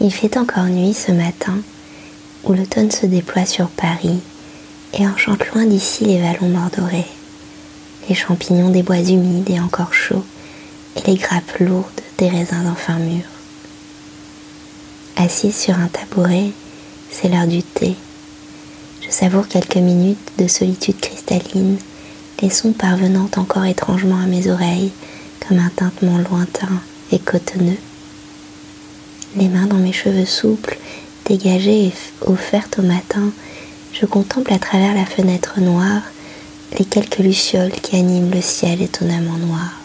Il fait encore nuit ce matin où l'automne se déploie sur Paris et enchante loin d'ici les vallons mordorés, les champignons des bois humides et encore chauds et les grappes lourdes des raisins enfin mûrs. Assise sur un tabouret, c'est l'heure du thé. Je savoure quelques minutes de solitude cristalline, les sons parvenant encore étrangement à mes oreilles comme un tintement lointain et cotonneux. Les mains dans mes cheveux souples, dégagées et offertes au matin, je contemple à travers la fenêtre noire les quelques lucioles qui animent le ciel étonnamment noir.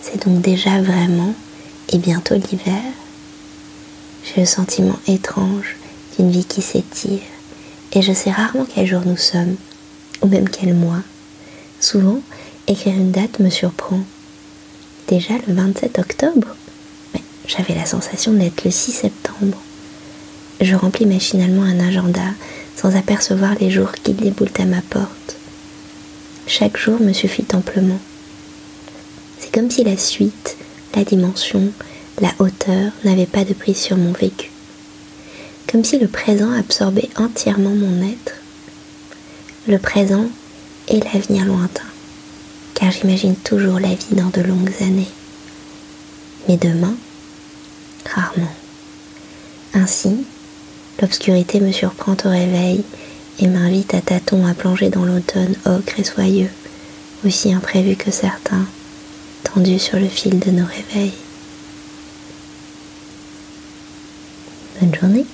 C'est donc déjà vraiment et bientôt l'hiver. J'ai le sentiment étrange d'une vie qui s'étire et je sais rarement quel jour nous sommes, ou même quel mois. Souvent, écrire une date me surprend. Déjà le 27 octobre j'avais la sensation d'être le 6 septembre. Je remplis machinalement un agenda sans apercevoir les jours qui déboulent à ma porte. Chaque jour me suffit amplement. C'est comme si la suite, la dimension, la hauteur n'avaient pas de prise sur mon vécu. Comme si le présent absorbait entièrement mon être. Le présent et l'avenir lointain, car j'imagine toujours la vie dans de longues années. Mais demain, rarement. Ainsi, l'obscurité me surprend au réveil et m'invite à tâtons à plonger dans l'automne ocre et soyeux, aussi imprévu que certains, tendus sur le fil de nos réveils. Bonne journée